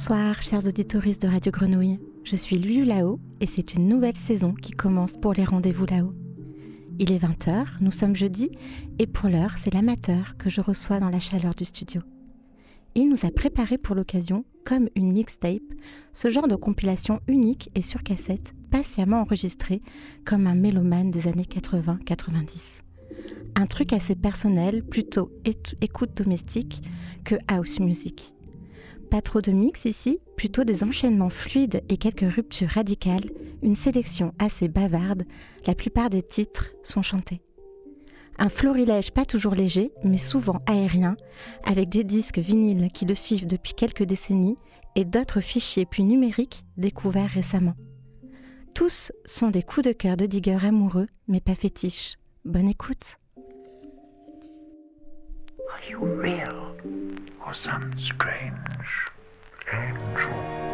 Bonsoir, chers auditoristes de Radio Grenouille. Je suis Lulu Lao et c'est une nouvelle saison qui commence pour les rendez-vous là-haut. Il est 20h, nous sommes jeudi et pour l'heure, c'est l'amateur que je reçois dans la chaleur du studio. Il nous a préparé pour l'occasion, comme une mixtape, ce genre de compilation unique et sur cassette, patiemment enregistrée comme un mélomane des années 80-90. Un truc assez personnel, plutôt écoute domestique que house music. Pas trop de mix ici, plutôt des enchaînements fluides et quelques ruptures radicales, une sélection assez bavarde, la plupart des titres sont chantés. Un florilège pas toujours léger, mais souvent aérien, avec des disques vinyles qui le suivent depuis quelques décennies et d'autres fichiers puis numériques découverts récemment. Tous sont des coups de cœur de digger amoureux, mais pas fétiches. Bonne écoute. Or some strange angel?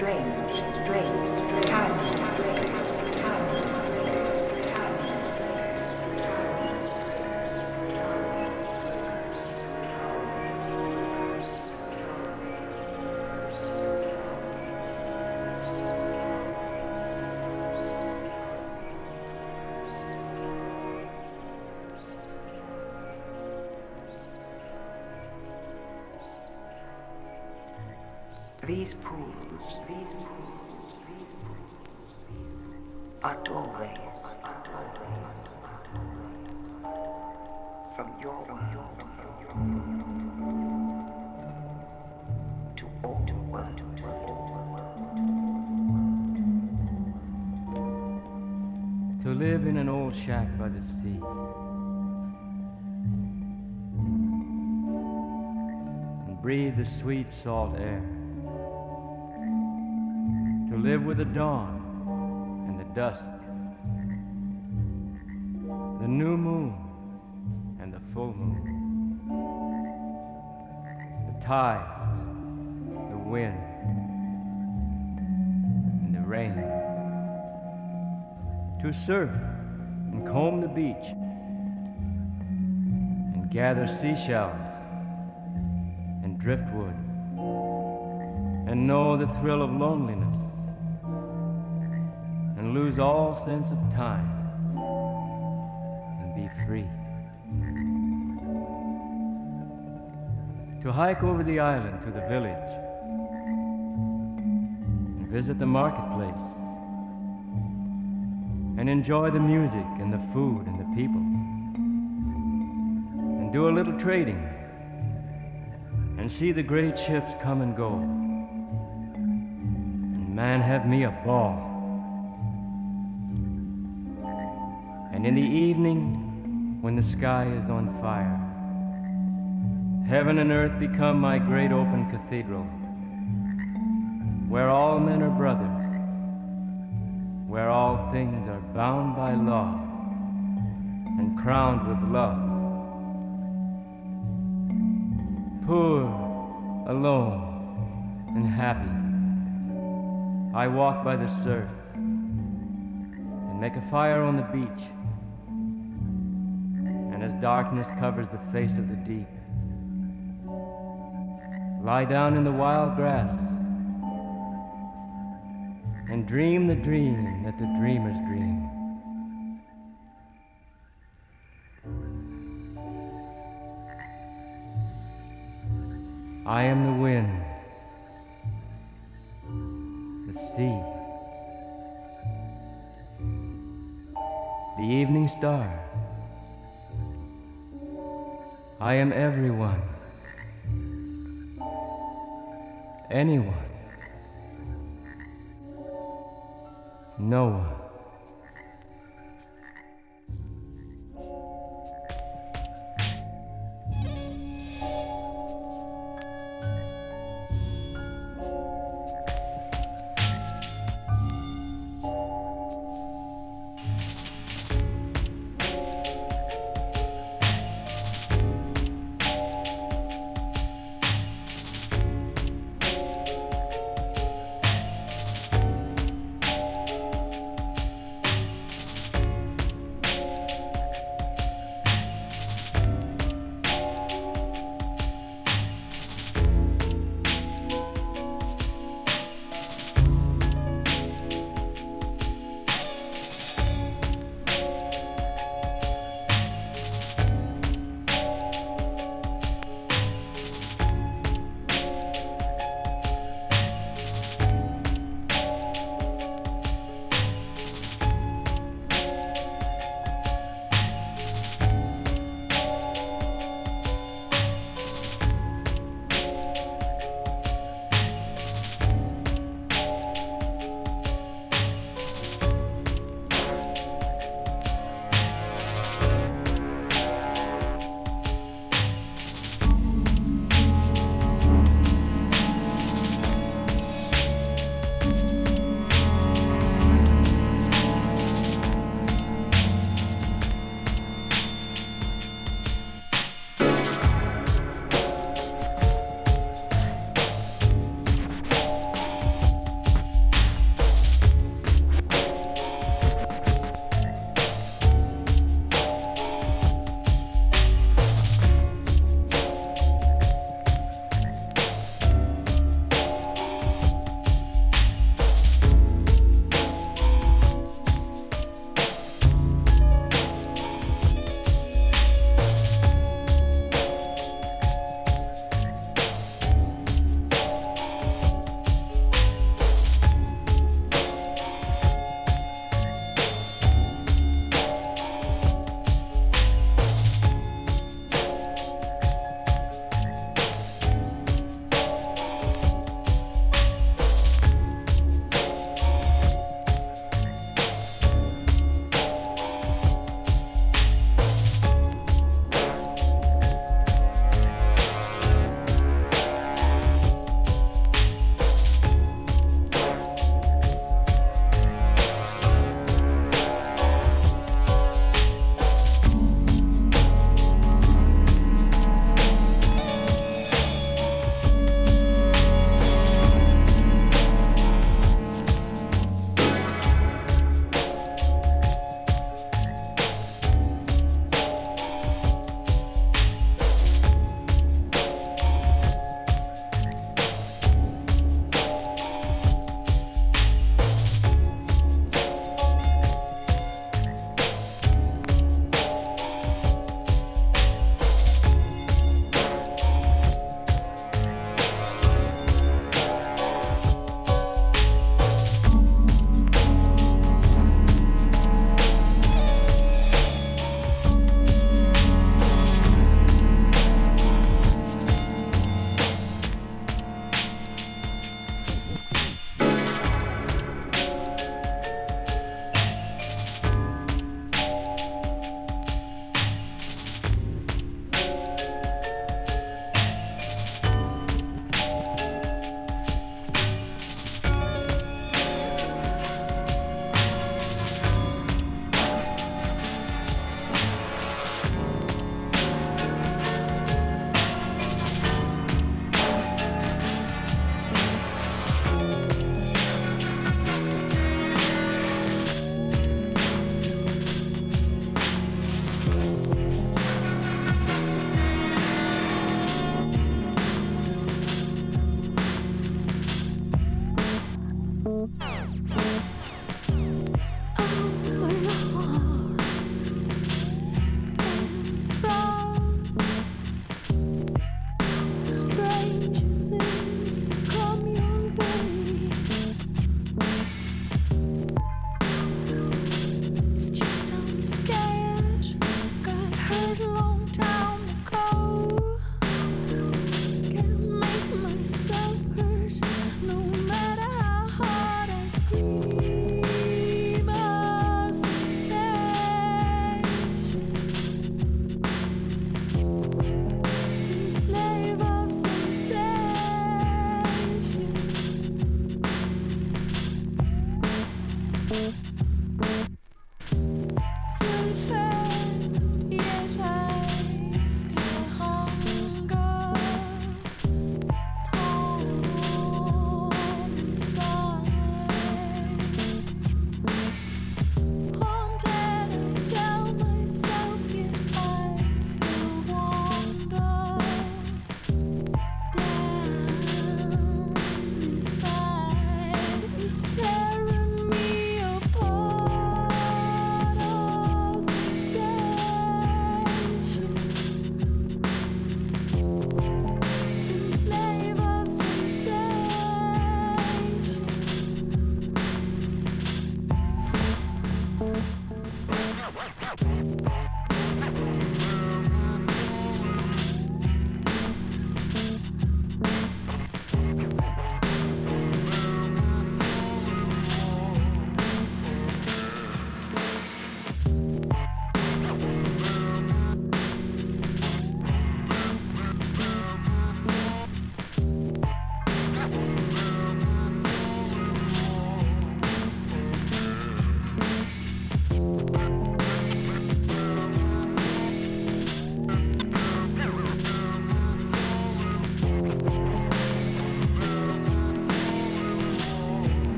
These to live in an old shack by the sea. And breathe the sweet salt air. To live with the dawn and the dusk, the new moon and the full moon, the tides, the wind, and the rain, to surf and comb the beach and gather seashells and driftwood and know the thrill of loneliness and lose all sense of time free. To hike over the island to the village and visit the marketplace and enjoy the music and the food and the people and do a little trading and see the great ships come and go. And man, have me a ball. And in the evening, when the sky is on fire, heaven and earth become my great open cathedral, where all men are brothers, where all things are bound by law and crowned with love. Poor, alone, and happy, I walk by the surf and make a fire on the beach as darkness covers the face of the deep, lie down in the wild grass and dream the dream that the dreamers dream. I am the wind, the sea, the evening star. I am everyone. Anyone. No one.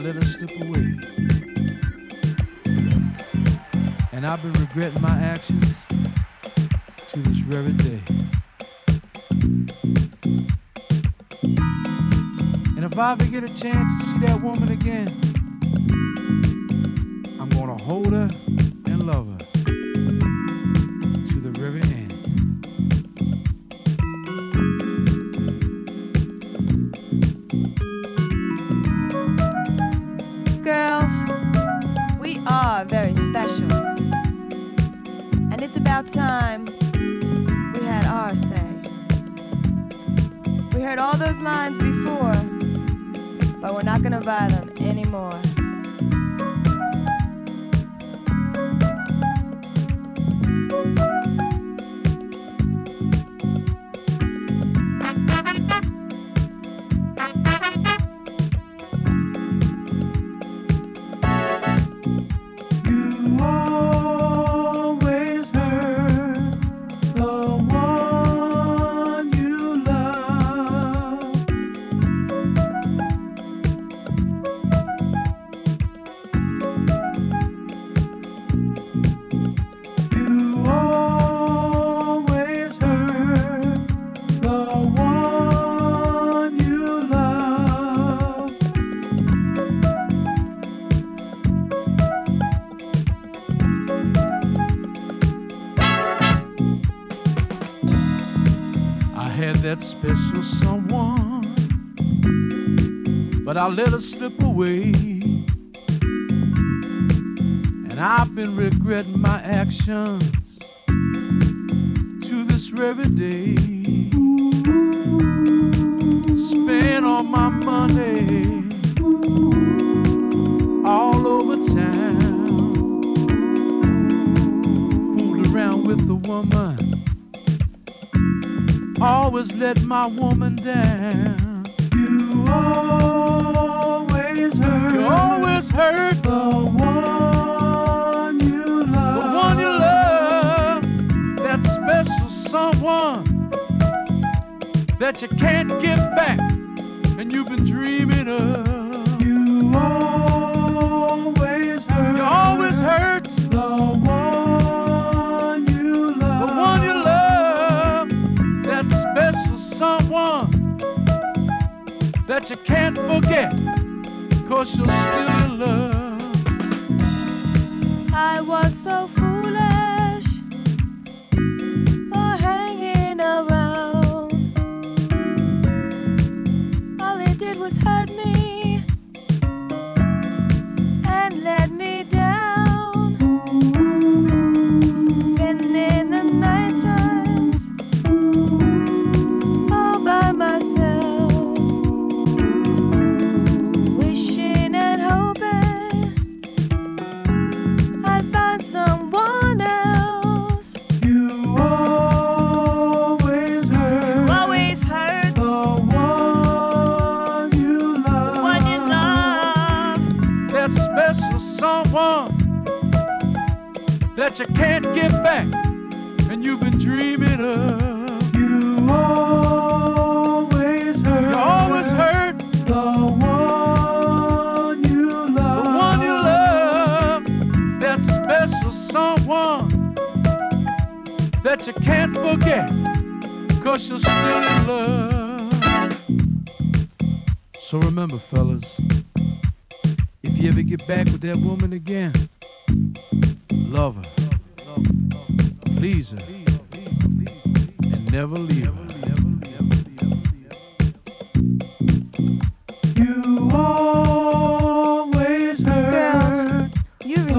Let her slip away. And I've been regretting my actions to this very day. And if I ever get a chance to see that woman again, special. And it's about time we had our say. We heard all those lines before, but we're not gonna buy them anymore. I let her slip away. And I've been regretting my actions to this very day. Spent all my money all over town, fooled around with the woman always let my woman down. You always that you can't get back, and you've been dreaming of. You always hurt. You always hurt the one you love. the one you love, that special someone that you can't forget, cause you're still in love. I was so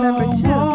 you remember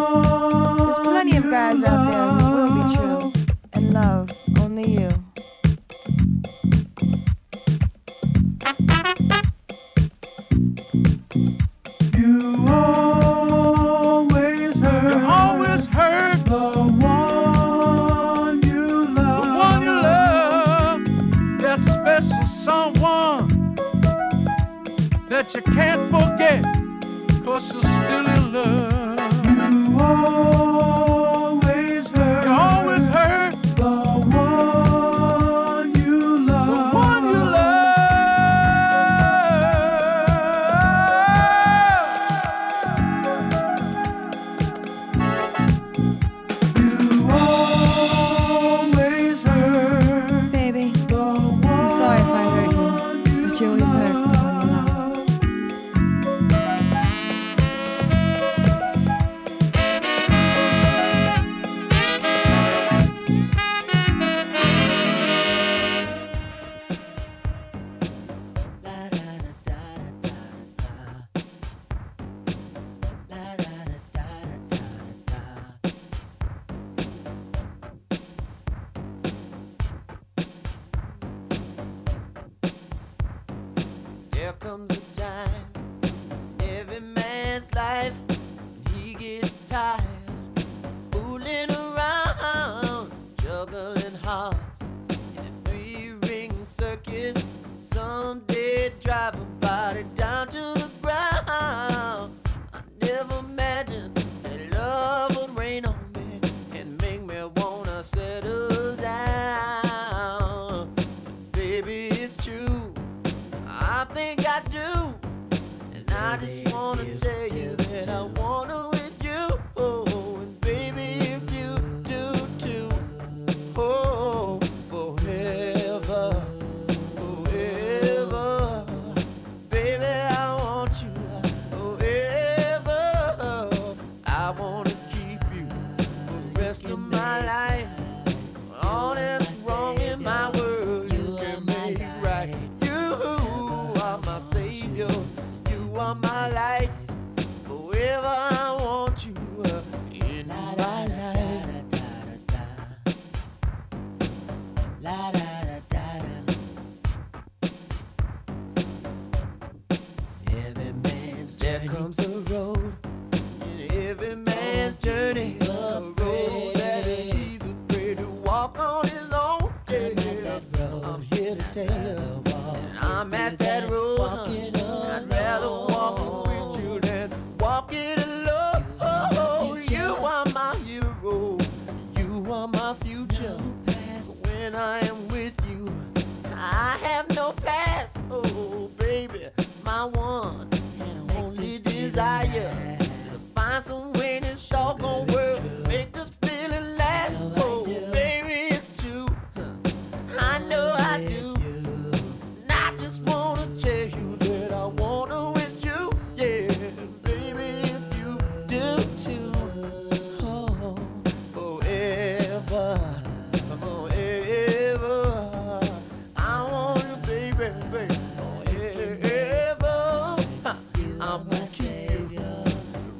I'm gonna keep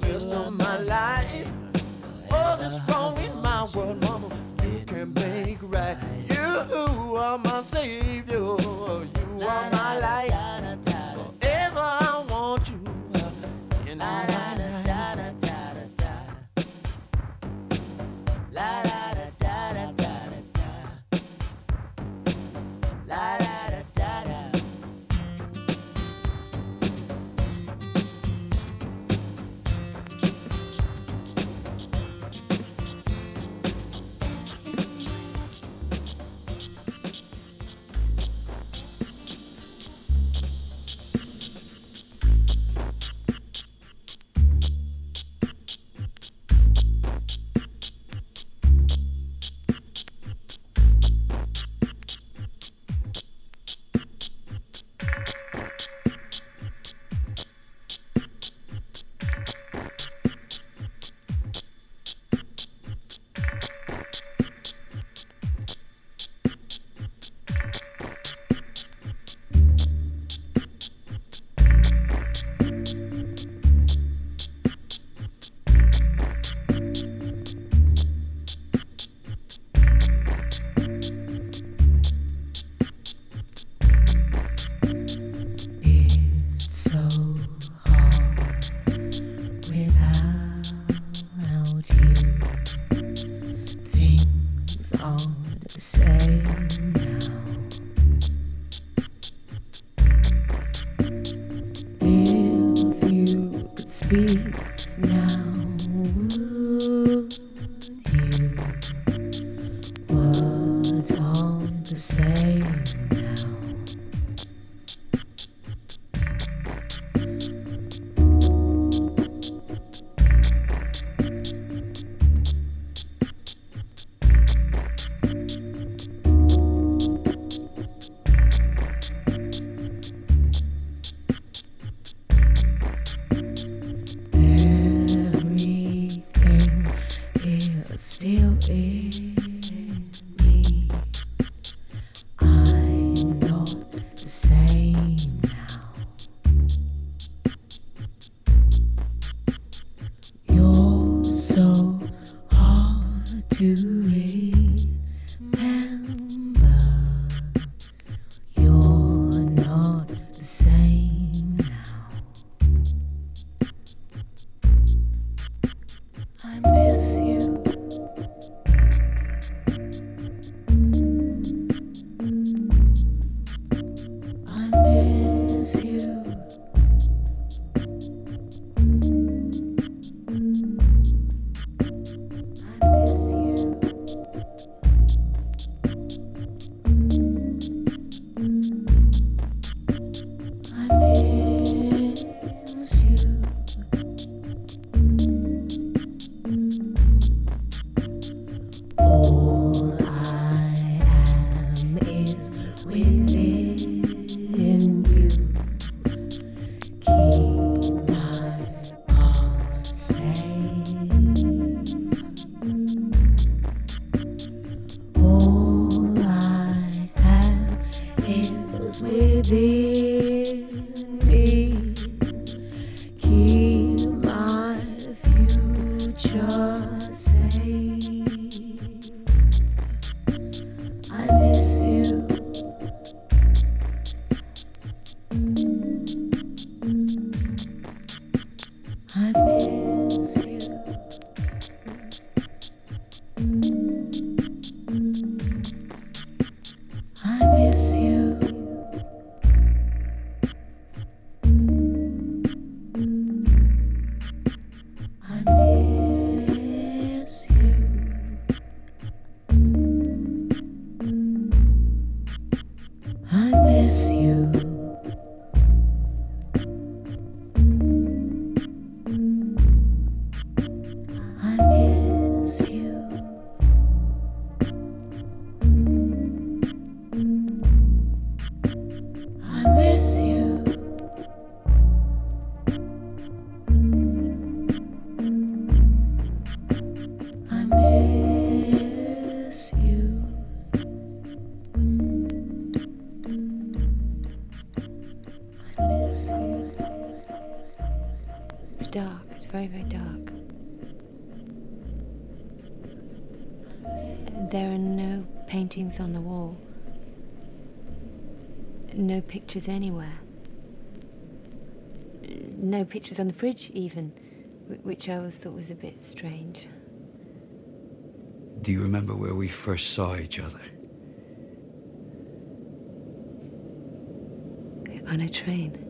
rest of my life. Oh, All that's wrong in my world, mama, you can make right. You are my savior. the same. Pictures anywhere. No pictures on the fridge, even, which I always thought was a bit strange. Do you remember where we first saw each other? On a train.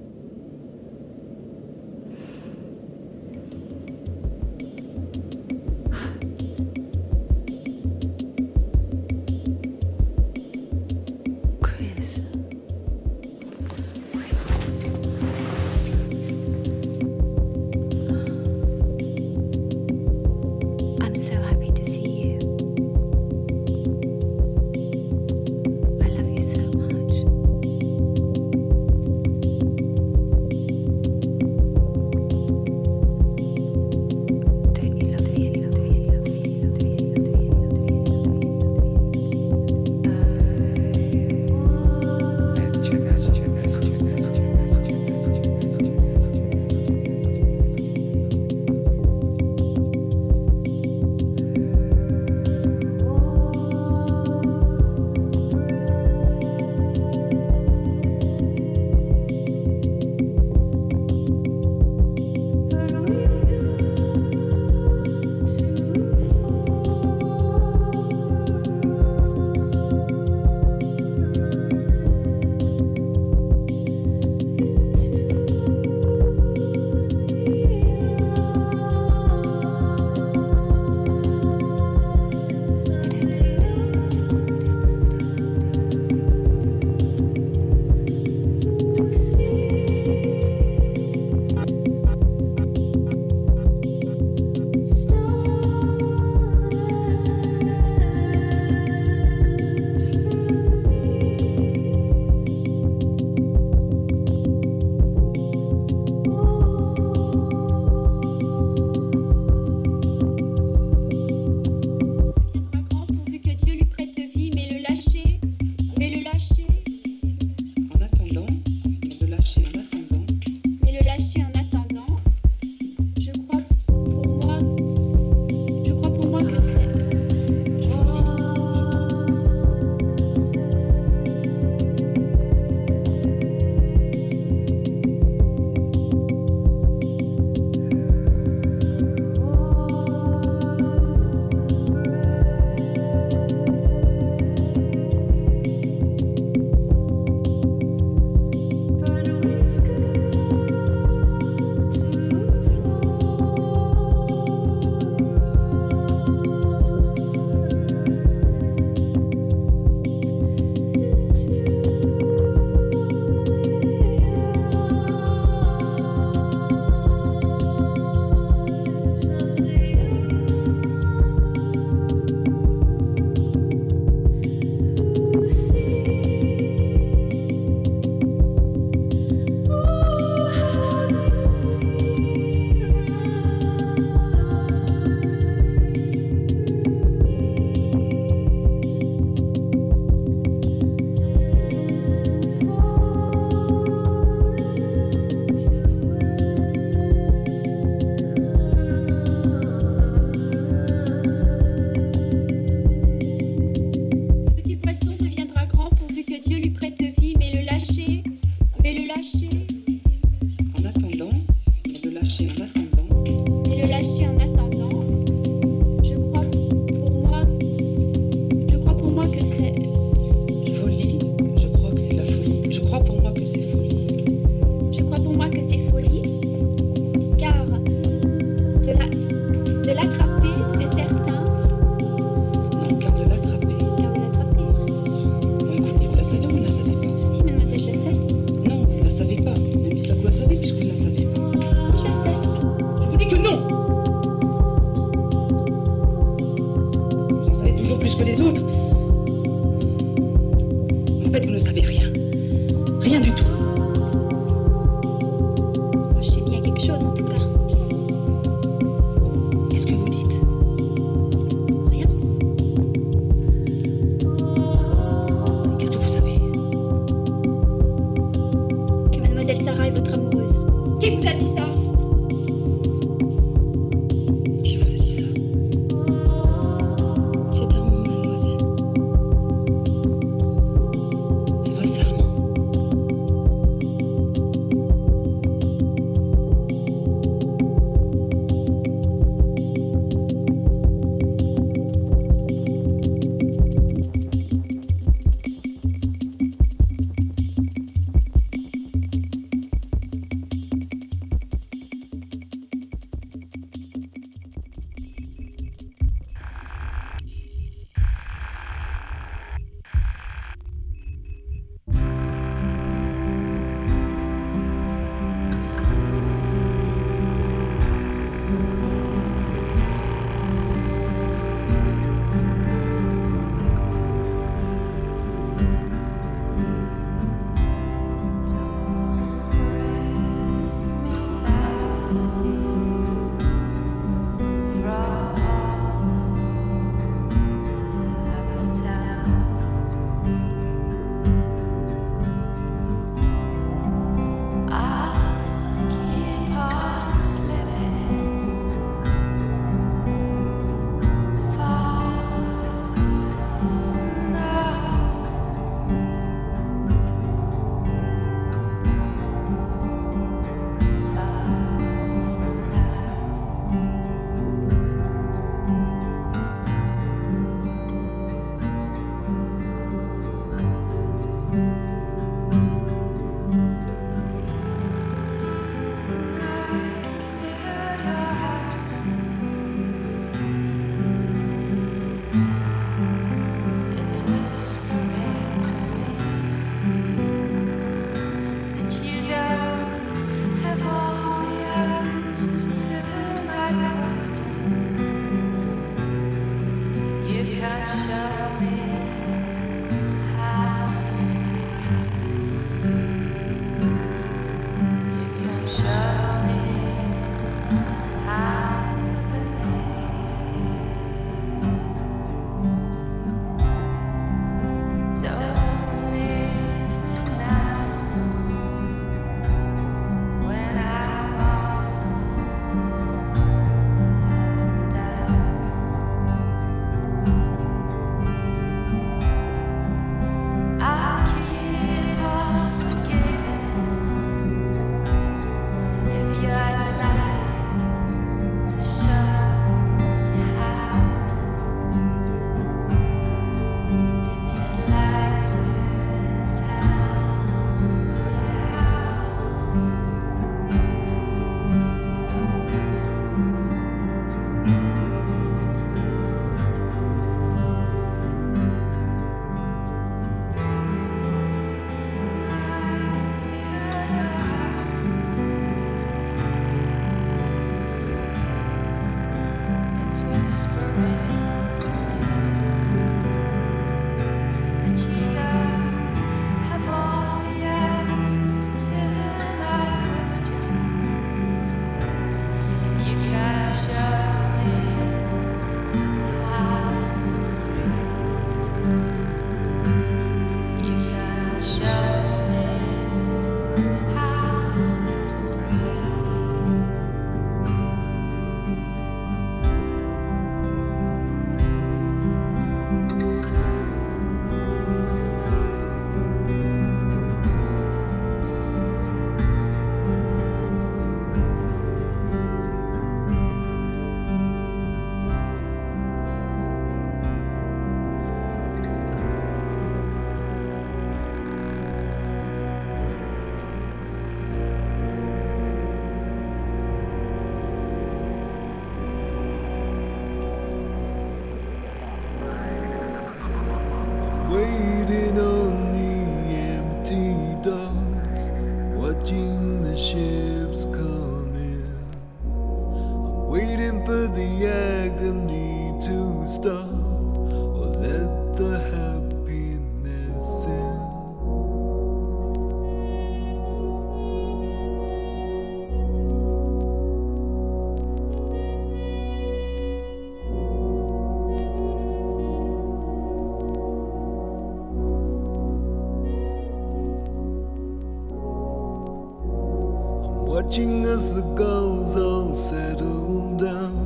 watching as the gulls all settle down.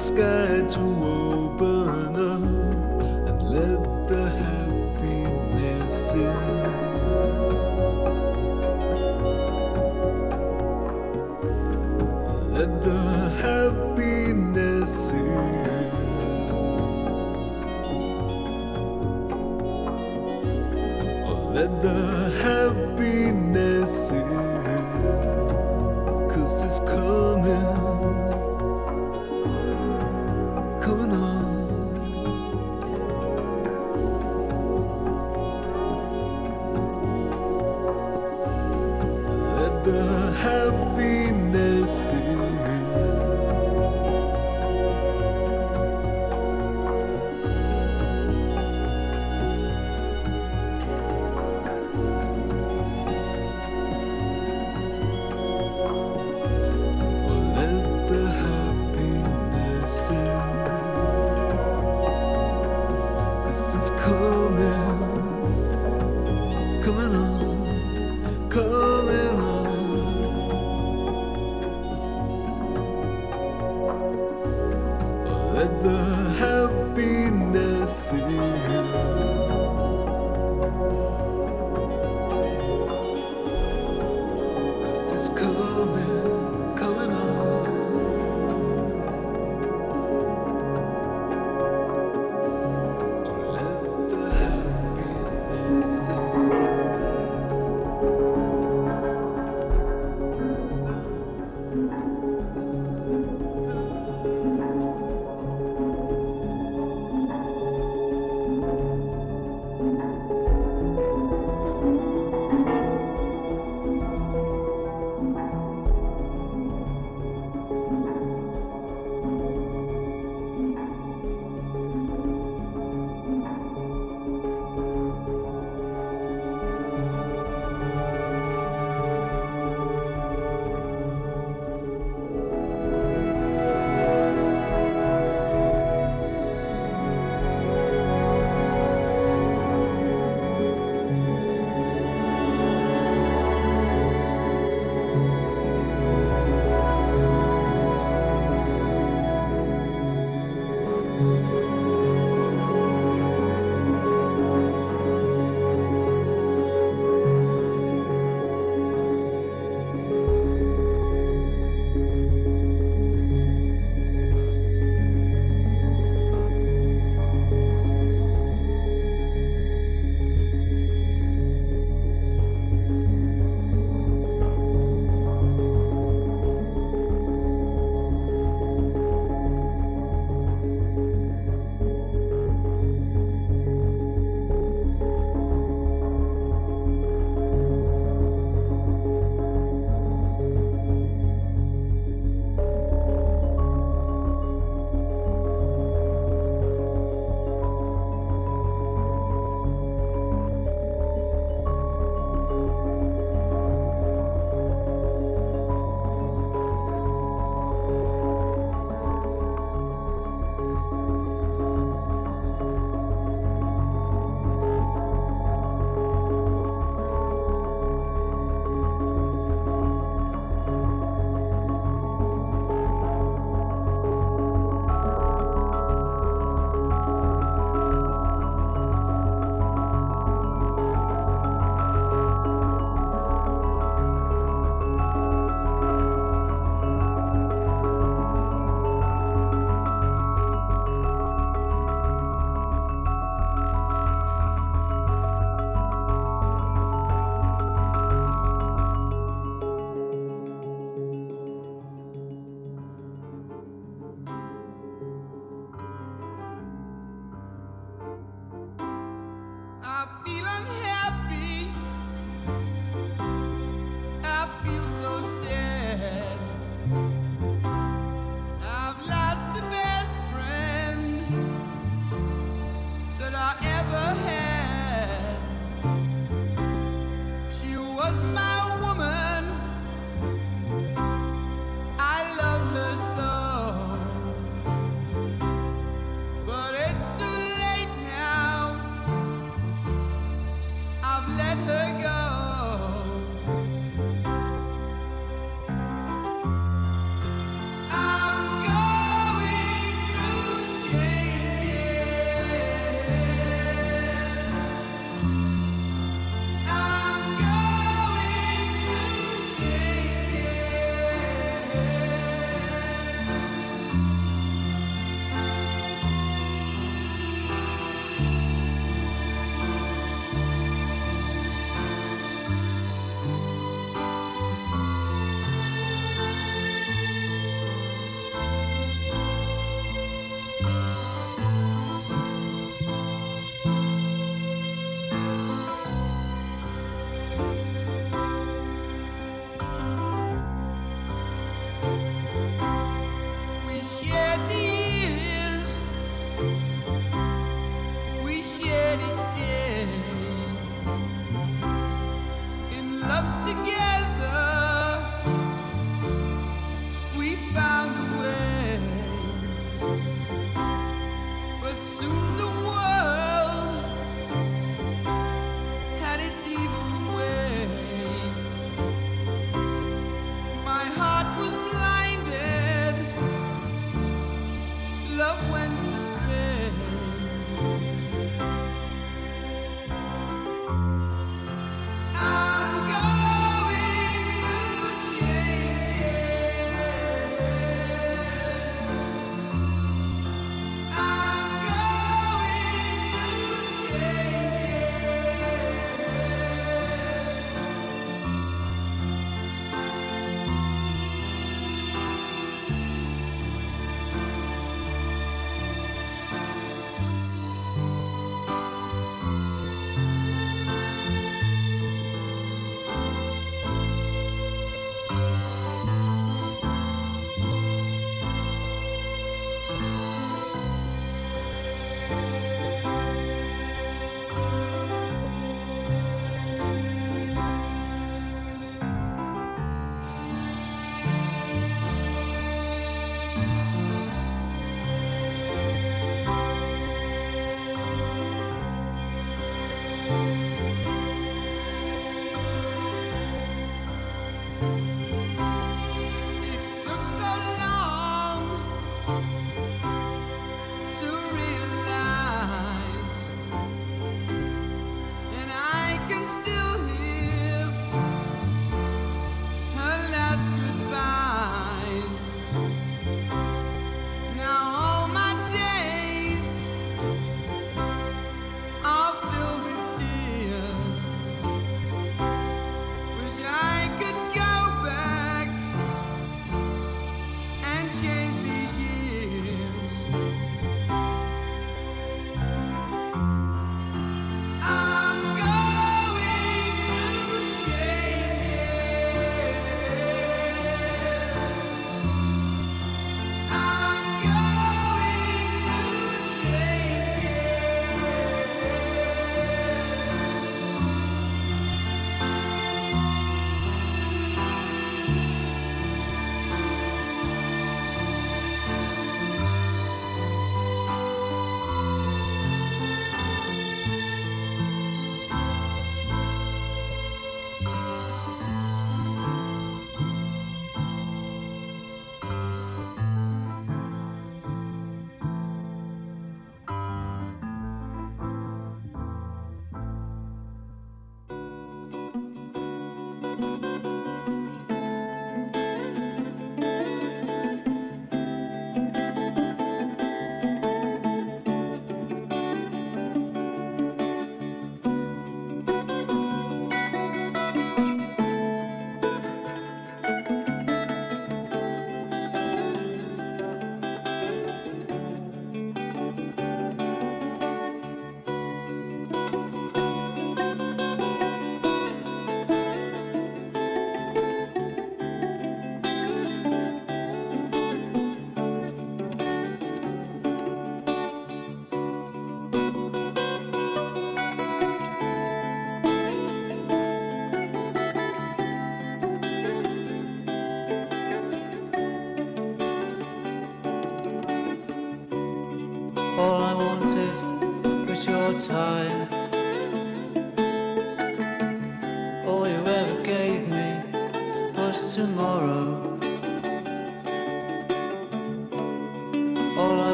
sky to walk. let the happiness in.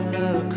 Tomorrow